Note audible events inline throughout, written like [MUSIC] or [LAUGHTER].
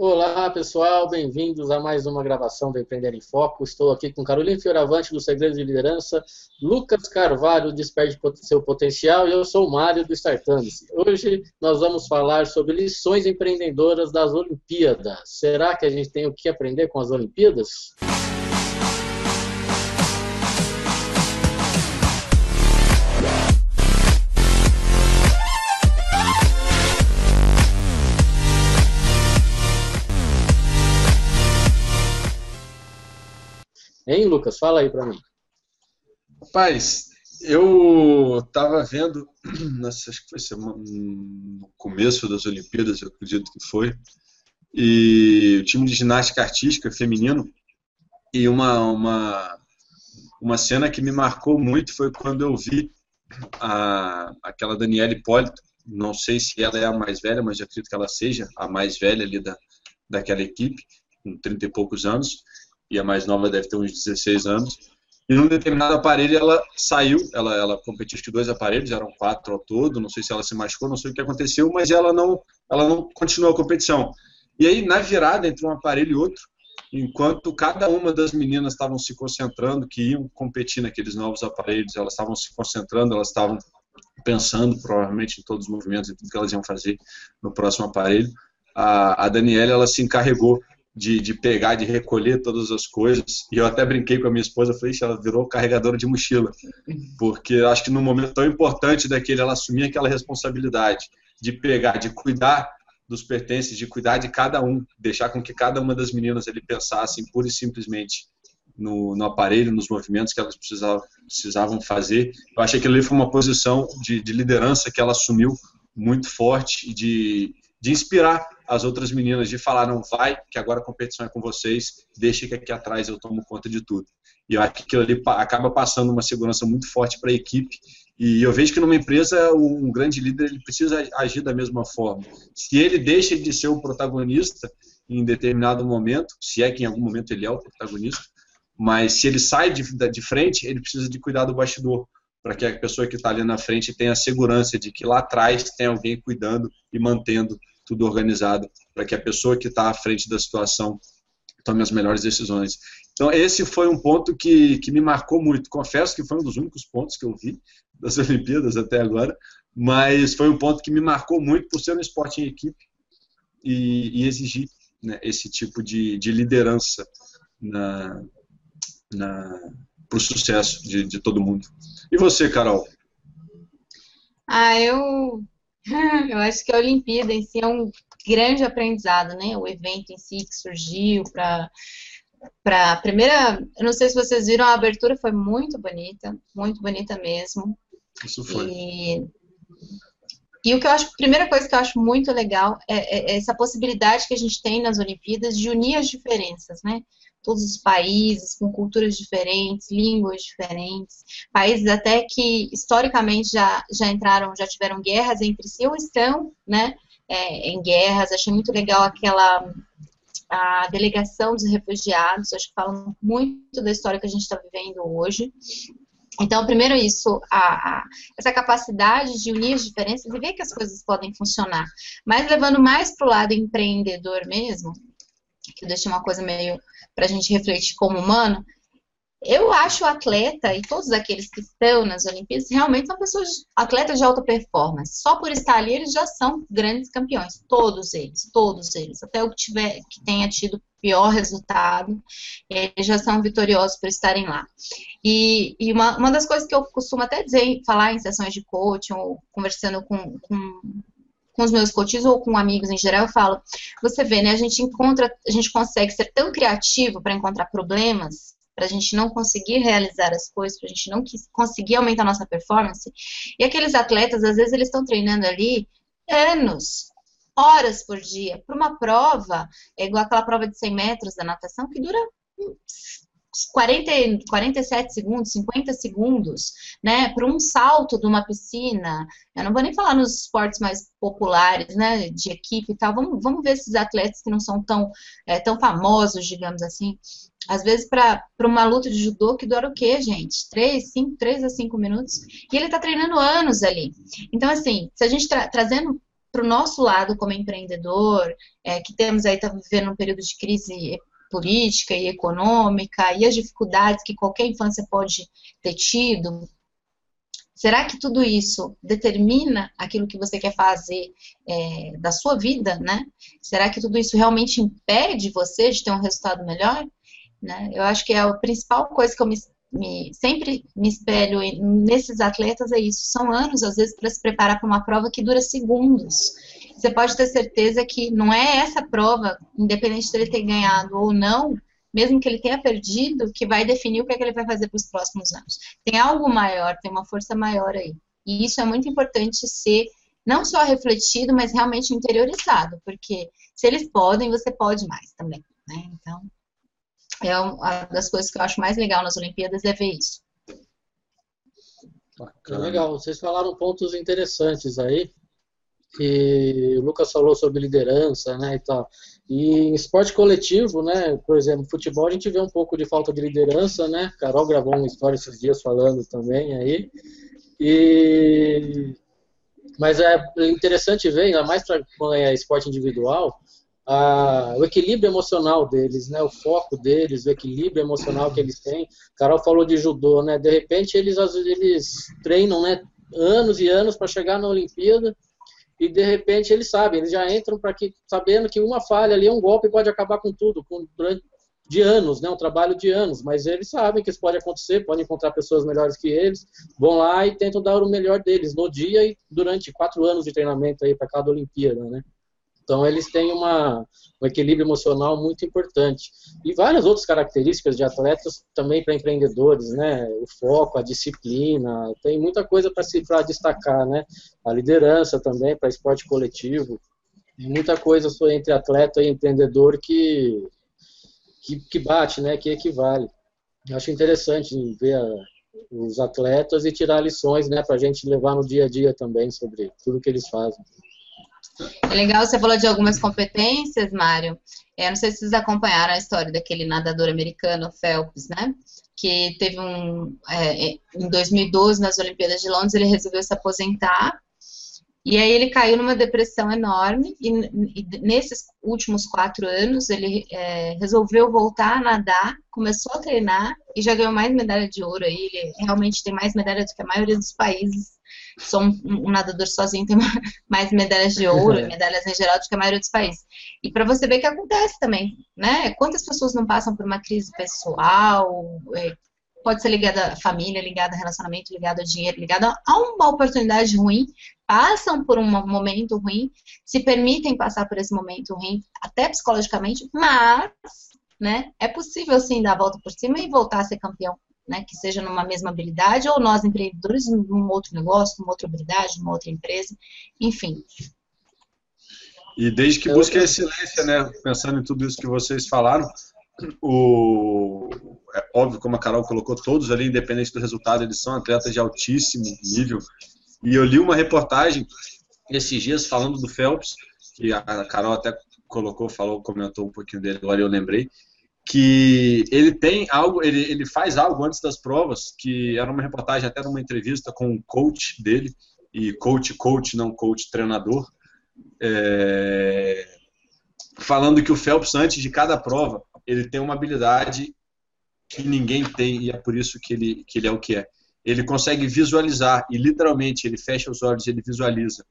Olá, pessoal, bem-vindos a mais uma gravação do Empreender em Foco. Estou aqui com Carolina Fioravante, do Segredos de Liderança, Lucas Carvalho, Desperde Seu Potencial, e eu sou o Mário, do Startups. Hoje nós vamos falar sobre lições empreendedoras das Olimpíadas. Será que a gente tem o que aprender com as Olimpíadas? Hein, Lucas? Fala aí para mim. Rapaz, eu estava vendo, [CLEARS THROAT] acho que foi semana, no começo das Olimpíadas, eu acredito que foi, e o time de ginástica artística feminino, e uma, uma, uma cena que me marcou muito foi quando eu vi a, aquela Daniela Hipólito, não sei se ela é a mais velha, mas acredito que ela seja a mais velha ali da, daquela equipe, com 30 e poucos anos, e a mais nova deve ter uns 16 anos. E num determinado aparelho ela saiu, ela, ela competiu com dois aparelhos, eram quatro ao todo, não sei se ela se machucou, não sei o que aconteceu, mas ela não, ela não continuou a competição. E aí, na virada entre um aparelho e outro, enquanto cada uma das meninas estavam se concentrando, que iam competir naqueles novos aparelhos, elas estavam se concentrando, elas estavam pensando provavelmente em todos os movimentos e tudo que elas iam fazer no próximo aparelho, a, a Daniela ela se encarregou de, de pegar, de recolher todas as coisas. E eu até brinquei com a minha esposa, falei, ela virou carregadora de mochila. Porque acho que num momento tão importante daquele, ela assumir aquela responsabilidade de pegar, de cuidar dos pertences, de cuidar de cada um, deixar com que cada uma das meninas ele pensassem pura e simplesmente no, no aparelho, nos movimentos que elas precisavam, precisavam fazer. Eu acho que ali foi uma posição de, de liderança que ela assumiu muito forte e de, de inspirar as outras meninas, de falar, não vai, que agora a competição é com vocês, deixa que aqui atrás eu tomo conta de tudo. E eu acho que aquilo ali acaba passando uma segurança muito forte para a equipe. E eu vejo que numa empresa, um grande líder ele precisa agir da mesma forma. Se ele deixa de ser o protagonista em determinado momento, se é que em algum momento ele é o protagonista, mas se ele sai de, de frente, ele precisa de cuidar do bastidor, para que a pessoa que está ali na frente tenha a segurança de que lá atrás tem alguém cuidando e mantendo tudo organizado para que a pessoa que está à frente da situação tome as melhores decisões. Então, esse foi um ponto que, que me marcou muito. Confesso que foi um dos únicos pontos que eu vi das [LAUGHS] Olimpíadas até agora, mas foi um ponto que me marcou muito por ser um esporte em equipe e, e exigir né, esse tipo de, de liderança na, na, para o sucesso de, de todo mundo. E você, Carol? Ah, eu [LAUGHS] Eu acho que a Olimpíada em si é um grande aprendizado, né? O evento em si que surgiu para para primeira, eu não sei se vocês viram a abertura foi muito bonita, muito bonita mesmo. Isso foi. E, e o que eu acho, a primeira coisa que eu acho muito legal é, é essa possibilidade que a gente tem nas Olimpíadas de unir as diferenças, né? Todos os países, com culturas diferentes, línguas diferentes, países até que historicamente já, já entraram, já tiveram guerras entre si ou estão, né, é, em guerras. Achei muito legal aquela a delegação dos refugiados, acho que falam muito da história que a gente está vivendo hoje. Então, primeiro isso, a, a, essa capacidade de unir as diferenças e ver que as coisas podem funcionar. Mas levando mais para o lado empreendedor mesmo, que eu uma coisa meio para a gente refletir como humano, eu acho o atleta e todos aqueles que estão nas Olimpíadas realmente são pessoas, atletas de alta performance. Só por estar ali, eles já são grandes campeões. Todos eles, todos eles. Até o que, tiver, que tenha tido pior resultado, eles já são vitoriosos por estarem lá. E, e uma, uma das coisas que eu costumo até dizer, falar em sessões de coaching ou conversando com, com com os meus coaches ou com amigos em geral, eu falo, você vê, né, a gente encontra, a gente consegue ser tão criativo para encontrar problemas, para a gente não conseguir realizar as coisas, para a gente não conseguir aumentar a nossa performance. E aqueles atletas, às vezes, eles estão treinando ali anos, horas por dia, para uma prova, é igual aquela prova de 100 metros da natação, que dura 40, 47 segundos, 50 segundos, né, para um salto de uma piscina. Eu não vou nem falar nos esportes mais populares, né, de equipe e tal. Vamos, vamos ver esses atletas que não são tão, é, tão famosos, digamos assim. Às vezes, para uma luta de judô que dura o quê, gente? Três, cinco, três a cinco minutos. E ele está treinando anos ali. Então, assim, se a gente tra trazendo para o nosso lado como empreendedor, é, que temos aí, está vivendo um período de crise política e econômica, e as dificuldades que qualquer infância pode ter tido, será que tudo isso determina aquilo que você quer fazer é, da sua vida, né? Será que tudo isso realmente impede você de ter um resultado melhor? Né? Eu acho que é a principal coisa que eu me me, sempre me espelho nesses atletas é isso. São anos, às vezes, para se preparar para uma prova que dura segundos. Você pode ter certeza que não é essa prova, independente de ele ter ganhado ou não, mesmo que ele tenha perdido, que vai definir o que, é que ele vai fazer para os próximos anos. Tem algo maior, tem uma força maior aí. E isso é muito importante ser não só refletido, mas realmente interiorizado, porque se eles podem, você pode mais também. Né? Então, é uma das coisas que eu acho mais legal nas Olimpíadas é ver isso. É legal, vocês falaram pontos interessantes aí, que o Lucas falou sobre liderança, né, e tal. E em esporte coletivo, né, por exemplo, futebol a gente vê um pouco de falta de liderança, né, Carol gravou uma história esses dias falando também aí, e... Mas é interessante ver, ainda mais para é esporte individual, a, o equilíbrio emocional deles, né, o foco deles, o equilíbrio emocional que eles têm. Carol falou de judô, né? De repente eles eles treinam, né, anos e anos para chegar na Olimpíada e de repente eles sabem, eles já entram para que sabendo que uma falha ali, um golpe pode acabar com tudo, com durante de anos, né, um trabalho de anos, mas eles sabem que isso pode acontecer, podem encontrar pessoas melhores que eles, vão lá e tentam dar o melhor deles no dia e durante quatro anos de treinamento aí para cada Olimpíada, né? Então, eles têm uma, um equilíbrio emocional muito importante. E várias outras características de atletas também para empreendedores, né? O foco, a disciplina, tem muita coisa para se destacar, né? A liderança também para esporte coletivo. Muita coisa entre atleta e empreendedor que, que, que bate, né? Que equivale. Eu acho interessante ver a, os atletas e tirar lições, né? Para a gente levar no dia a dia também sobre tudo que eles fazem. É legal, você falou de algumas competências, Mário. É, não sei se vocês acompanharam a história daquele nadador americano, Phelps, né? Que teve um. É, em 2012, nas Olimpíadas de Londres, ele resolveu se aposentar. E aí ele caiu numa depressão enorme. E, e nesses últimos quatro anos, ele é, resolveu voltar a nadar, começou a treinar e já ganhou mais medalha de ouro. Aí ele realmente tem mais medalha do que a maioria dos países sou um, um, nadador sozinho, tem [LAUGHS] mais medalhas de ouro, [LAUGHS] medalhas em geral do que a maioria dos países. E para você ver que acontece também, né? Quantas pessoas não passam por uma crise pessoal, é, pode ser ligada à família, ligada a relacionamento, ligada a dinheiro, ligada a uma oportunidade ruim, passam por um momento ruim, se permitem passar por esse momento ruim, até psicologicamente, mas, né, é possível sim dar a volta por cima e voltar a ser campeão né, que seja numa mesma habilidade, ou nós empreendedores num outro negócio, numa outra habilidade, numa outra empresa, enfim. E desde que busque a excelência, né, pensando em tudo isso que vocês falaram, o, é óbvio, como a Carol colocou, todos ali, independente do resultado, eles são atletas de altíssimo nível. E eu li uma reportagem esses dias falando do Phelps, que a Carol até colocou, falou, comentou um pouquinho dele, agora eu lembrei, que ele tem algo, ele, ele faz algo antes das provas, que era uma reportagem até numa entrevista com o coach dele, e coach, coach, não coach, treinador, é, falando que o Phelps, antes de cada prova, ele tem uma habilidade que ninguém tem, e é por isso que ele, que ele é o que é. Ele consegue visualizar, e literalmente ele fecha os olhos ele visualiza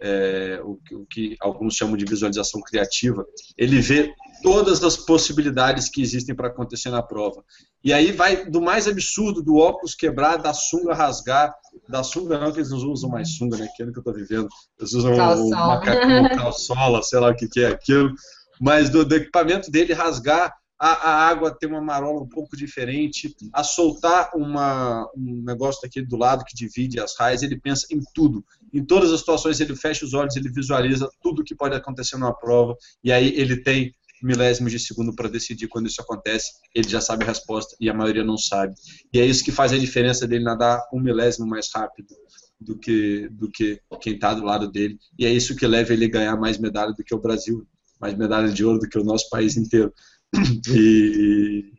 é, o, o, que alguns chamam de visualização criativa, ele vê todas as possibilidades que existem para acontecer na prova. E aí vai do mais absurdo, do óculos quebrar, da sunga rasgar, da sunga não, que eles não usam mais sunga, né? Que ano que eu estou vivendo. Eles usam o, o macacão, [LAUGHS] calçola, sei lá o que, que é aquilo. Mas do, do equipamento dele rasgar, a, a, água ter uma marola um pouco diferente, a soltar uma, um negócio daquele do lado que divide as raias, ele pensa em tudo. Em todas as situações ele fecha os olhos, ele visualiza tudo que pode acontecer numa prova, e aí ele tem milésimos de segundo para decidir quando isso acontece, ele já sabe a resposta e a maioria não sabe. E é isso que faz a diferença dele nadar um milésimo mais rápido do que, do que quem está do lado dele, e é isso que leva ele a ganhar mais medalha do que o Brasil, mais medalha de ouro do que o nosso país inteiro. [CLEARS THROAT] E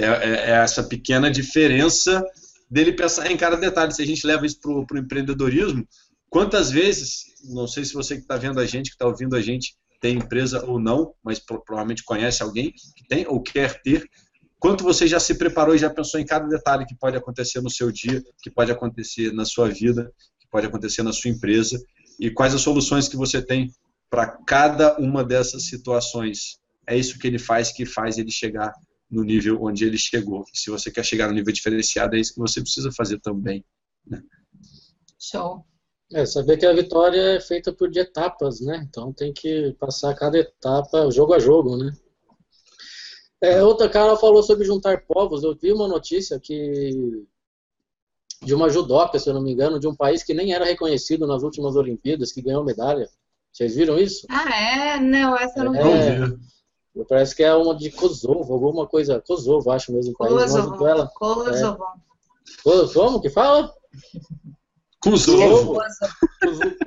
é, é, é, essa pequena diferença dele pensar em cada detalhe. Se a gente leva isso para o empreendedorismo, Quantas vezes, não sei se você que está vendo a gente, que está ouvindo a gente, tem empresa ou não, mas provavelmente conhece alguém que tem ou quer ter. Quanto você já se preparou e já pensou em cada detalhe que pode acontecer no seu dia, que pode acontecer na sua vida, que pode acontecer na sua empresa, e quais as soluções que você tem para cada uma dessas situações. É isso que ele faz que faz ele chegar no nível onde ele chegou. Se você quer chegar no nível diferenciado, é isso que você precisa fazer também. Né? Show. É, saber que a vitória é feita por de etapas, né? Então tem que passar cada etapa jogo a jogo, né? É, outra cara falou sobre juntar povos. Eu vi uma notícia que de uma judoca, se eu não me engano, de um país que nem era reconhecido nas últimas Olimpíadas, que ganhou medalha. Vocês viram isso? Ah, é? Não, essa eu não é, vi. Parece que é uma de Kosovo, alguma coisa. Kosovo, acho mesmo. Kosovo. Ela, Kosovo. É. Como que fala? Kosovo.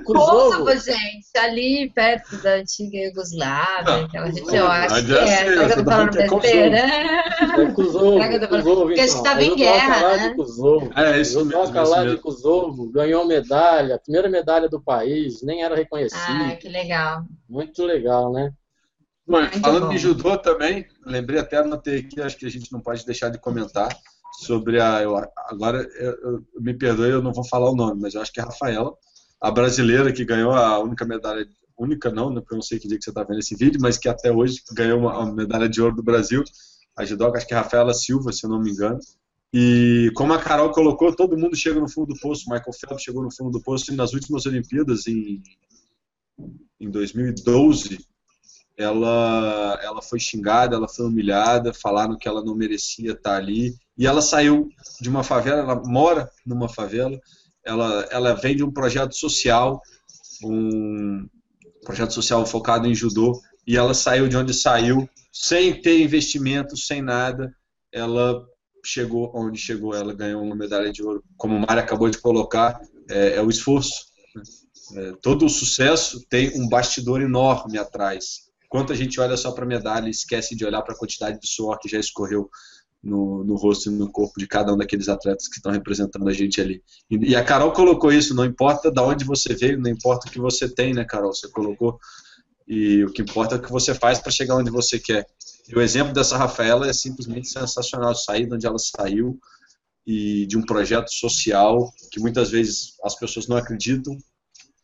Kosovo, gente, ali perto da antiga Iugoslávia, ah, aquela região, acho que é. Será que eu tô falando besteira? É Kosovo, Porque a gente estava em guerra, né? É, isso mesmo. lá de Kosovo, ganhou medalha, primeira medalha do país, nem era reconhecido. Ah, que legal. Muito legal, né? falando de judô também, lembrei até, anotei aqui, acho que a gente não pode deixar de comentar sobre a. Eu, agora, eu, me perdoe, eu não vou falar o nome, mas eu acho que é a Rafaela, a brasileira que ganhou a única medalha. Única não, né, porque eu não sei que dia que você está vendo esse vídeo, mas que até hoje ganhou uma, uma medalha de ouro do Brasil. A judoca, acho que é a Rafaela Silva, se eu não me engano. E como a Carol colocou, todo mundo chega no fundo do poço. Michael Phelps chegou no fundo do poço e nas últimas Olimpíadas, em, em 2012, ela, ela foi xingada, ela foi humilhada, falaram que ela não merecia estar ali. E ela saiu de uma favela, ela mora numa favela, ela, ela vem de um projeto social, um projeto social focado em judô, e ela saiu de onde saiu, sem ter investimento, sem nada. Ela chegou onde chegou, ela ganhou uma medalha de ouro. Como o Mário acabou de colocar, é, é o esforço. Né? É, todo o sucesso tem um bastidor enorme atrás. Quanto a gente olha só para a medalha e esquece de olhar para a quantidade de suor que já escorreu no, no, rosto e no corpo de cada um daqueles atletas que estão representando a gente ali. E, e, a Carol colocou isso, não importa de onde você veio, não importa o que você tem, né, Carol? Você colocou. E o que importa é o que você faz para chegar onde você quer. E o exemplo dessa Rafaela é simplesmente sensacional. Sair de onde ela saiu e de um projeto social que muitas vezes as pessoas não acreditam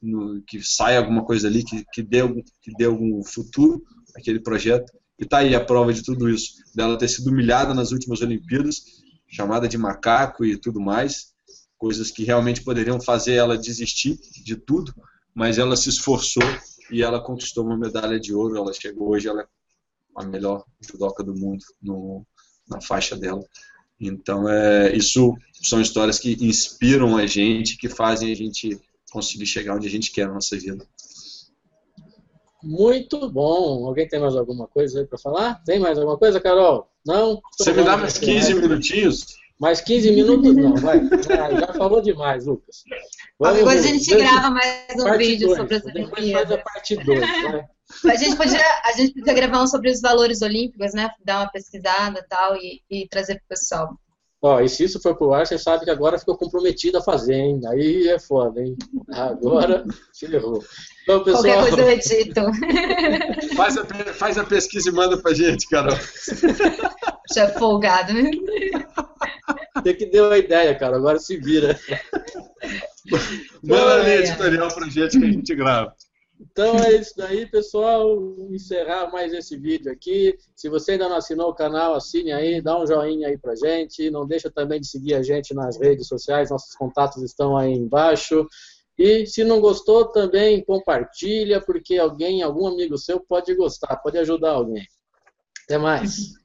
no, que saia alguma coisa ali, que, que, dê, que dê algum futuro aquele projeto. E tá aí a prova de tudo isso, dela ter sido humilhada nas últimas Olimpíadas, chamada de macaco e tudo mais, coisas que realmente poderiam fazer ela desistir de tudo, mas ela se esforçou e ela conquistou uma medalha de ouro. Ela chegou hoje, ela é a melhor judoca do mundo no, na faixa dela. Então, é, isso são histórias que inspiram a gente, que fazem a gente conseguir chegar onde a gente quer na nossa vida. Muito bom. Alguém tem mais alguma coisa aí para falar? Tem mais alguma coisa, Carol? Não? Você me dá mais 15 minutinhos? Mais 15 minutos não, vai. Já falou demais, Lucas. Vamos Depois a gente grava mais um vídeo dois. sobre as Depois faz a parte 2, né? [LAUGHS] A gente, podia, a gente podia gravar um sobre os valores olímpicos, né? Dar uma pesquisada e tal e, e trazer para o pessoal. Ó, e se isso for pro ar, você sabe que agora ficou comprometido a fazer, hein? Aí é foda, hein? Agora [LAUGHS] ferrou. Então, pessoal, Qualquer coisa eu edito. [LAUGHS] Faz a, faz a pesquisa e manda pra gente, Carol. [LAUGHS] Já é folgado, né? Tem que dar uma ideia, cara. Agora se vira. Manda ali editorial pra gente que a gente grava. Então é isso daí, pessoal. Vou encerrar mais esse vídeo aqui. Se você ainda não assinou o canal, assine aí, dá um joinha aí pra gente. Não deixa também de seguir a gente nas redes sociais, nossos contatos estão aí embaixo. E se não gostou, também compartilha, porque alguém, algum amigo seu pode gostar, pode ajudar alguém. Até mais.